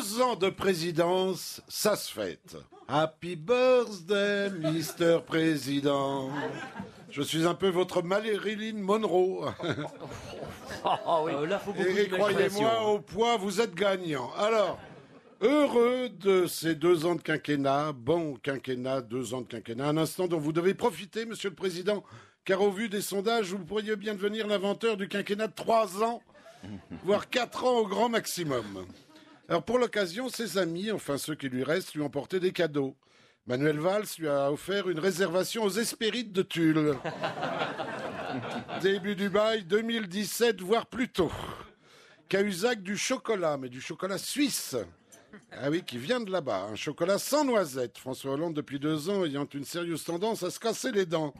deux ans de présidence, ça se fête. Happy birthday, Mr. Président. Je suis un peu votre Marilyn Monroe. Euh, là, faut beaucoup Et d'imagination. croyez-moi, au poids, vous êtes gagnant. Alors, heureux de ces deux ans de quinquennat, bon quinquennat, deux ans de quinquennat, un instant dont vous devez profiter, Monsieur le Président, car au vu des sondages, vous pourriez bien devenir l'inventeur du quinquennat de trois ans, voire quatre ans au grand maximum. Alors, pour l'occasion, ses amis, enfin ceux qui lui restent, lui ont porté des cadeaux. Manuel Valls lui a offert une réservation aux Hespérides de Tulle. Début du bail 2017, voire plus tôt. Cahuzac du chocolat, mais du chocolat suisse. Ah oui, qui vient de là-bas. Un chocolat sans noisettes. François Hollande, depuis deux ans, ayant une sérieuse tendance à se casser les dents.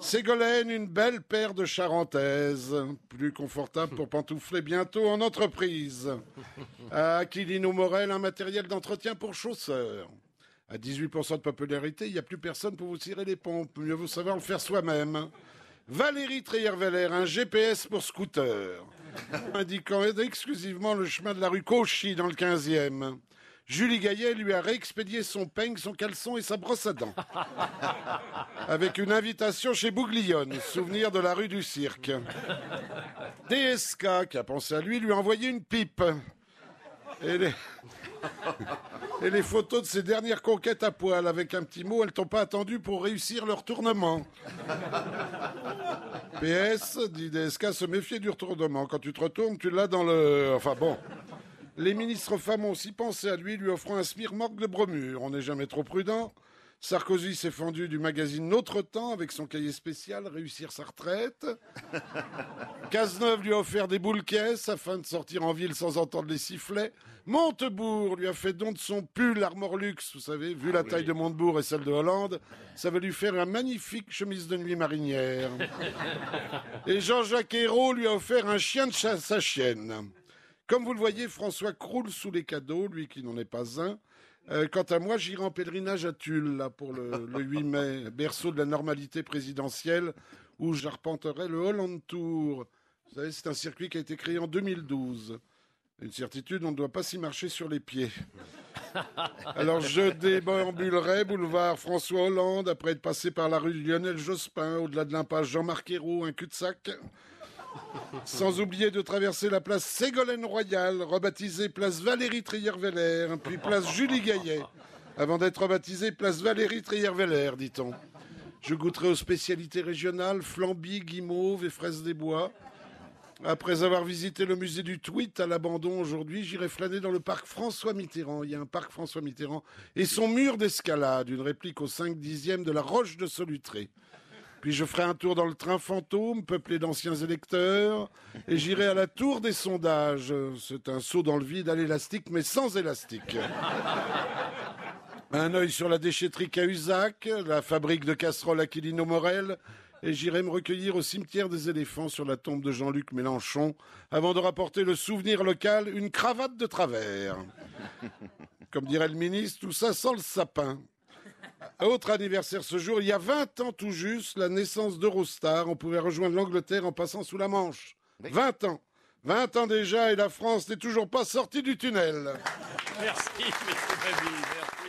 Ségolène, une belle paire de charentaises. Plus confortable pour pantoufler bientôt en entreprise. À Aquilino Morel, un matériel d'entretien pour chausseurs. À 18% de popularité, il n'y a plus personne pour vous tirer les pompes. Mieux vaut savoir le faire soi-même. Valérie Treyer-Veller, un GPS pour scooter, indiquant exclusivement le chemin de la rue Cauchy dans le 15e. Julie Gaillet lui a réexpédié son peigne, son caleçon et sa brosse à dents. Avec une invitation chez Bouglione, souvenir de la rue du Cirque. DSK, qui a pensé à lui, lui a envoyé une pipe. Et les... Et les photos de ses dernières conquêtes à poil avec un petit mot, elles t'ont pas attendu pour réussir le retournement. PS, dit DSK, se méfier du retournement. Quand tu te retournes, tu l'as dans le... Enfin bon. Les ministres femmes ont aussi pensé à lui, lui offrant un smirmorgue de bromure. On n'est jamais trop prudent. Sarkozy s'est fendu du magazine Notre Temps avec son cahier spécial Réussir sa retraite. Cazeneuve lui a offert des boules caisses afin de sortir en ville sans entendre les sifflets. Montebourg lui a fait don de son pull Armor Luxe, vous savez, vu la taille de Montebourg et celle de Hollande, ça va lui faire un magnifique chemise de nuit marinière. Et Jean-Jacques Ayrault lui a offert un chien de chasse à chienne. Comme vous le voyez, François croule sous les cadeaux, lui qui n'en est pas un. Euh, quant à moi, j'irai en pèlerinage à Tulle, là, pour le, le 8 mai, berceau de la normalité présidentielle, où j'arpenterai le Holland Tour. Vous savez, c'est un circuit qui a été créé en 2012. Une certitude, on ne doit pas s'y marcher sur les pieds. Alors je déambulerai boulevard François Hollande, après être passé par la rue Lionel Jospin, au-delà de l'impasse Jean-Marc Ayrault, un cul-de-sac. Sans oublier de traverser la place Ségolène Royal, rebaptisée place Valérie Trier-Veller, puis place Julie Gaillet, avant d'être rebaptisée place Valérie Trier-Veller, dit-on. Je goûterai aux spécialités régionales, flambis, guimauve et fraises des bois. Après avoir visité le musée du tweet à l'abandon aujourd'hui, j'irai flâner dans le parc François Mitterrand. Il y a un parc François Mitterrand et son mur d'escalade, une réplique au 5 dixième de la Roche de Solutré. Puis je ferai un tour dans le train fantôme, peuplé d'anciens électeurs, et j'irai à la tour des sondages. C'est un saut dans le vide à l'élastique, mais sans élastique. Un œil sur la déchetterie Cahuzac, la fabrique de casseroles Aquilino Morel, et j'irai me recueillir au cimetière des éléphants sur la tombe de Jean-Luc Mélenchon, avant de rapporter le souvenir local, une cravate de travers. Comme dirait le ministre, tout ça sans le sapin. Autre anniversaire ce jour, il y a 20 ans tout juste, la naissance d'Eurostar. On pouvait rejoindre l'Angleterre en passant sous la Manche. 20 ans. 20 ans déjà et la France n'est toujours pas sortie du tunnel. Merci, monsieur Mabille, merci.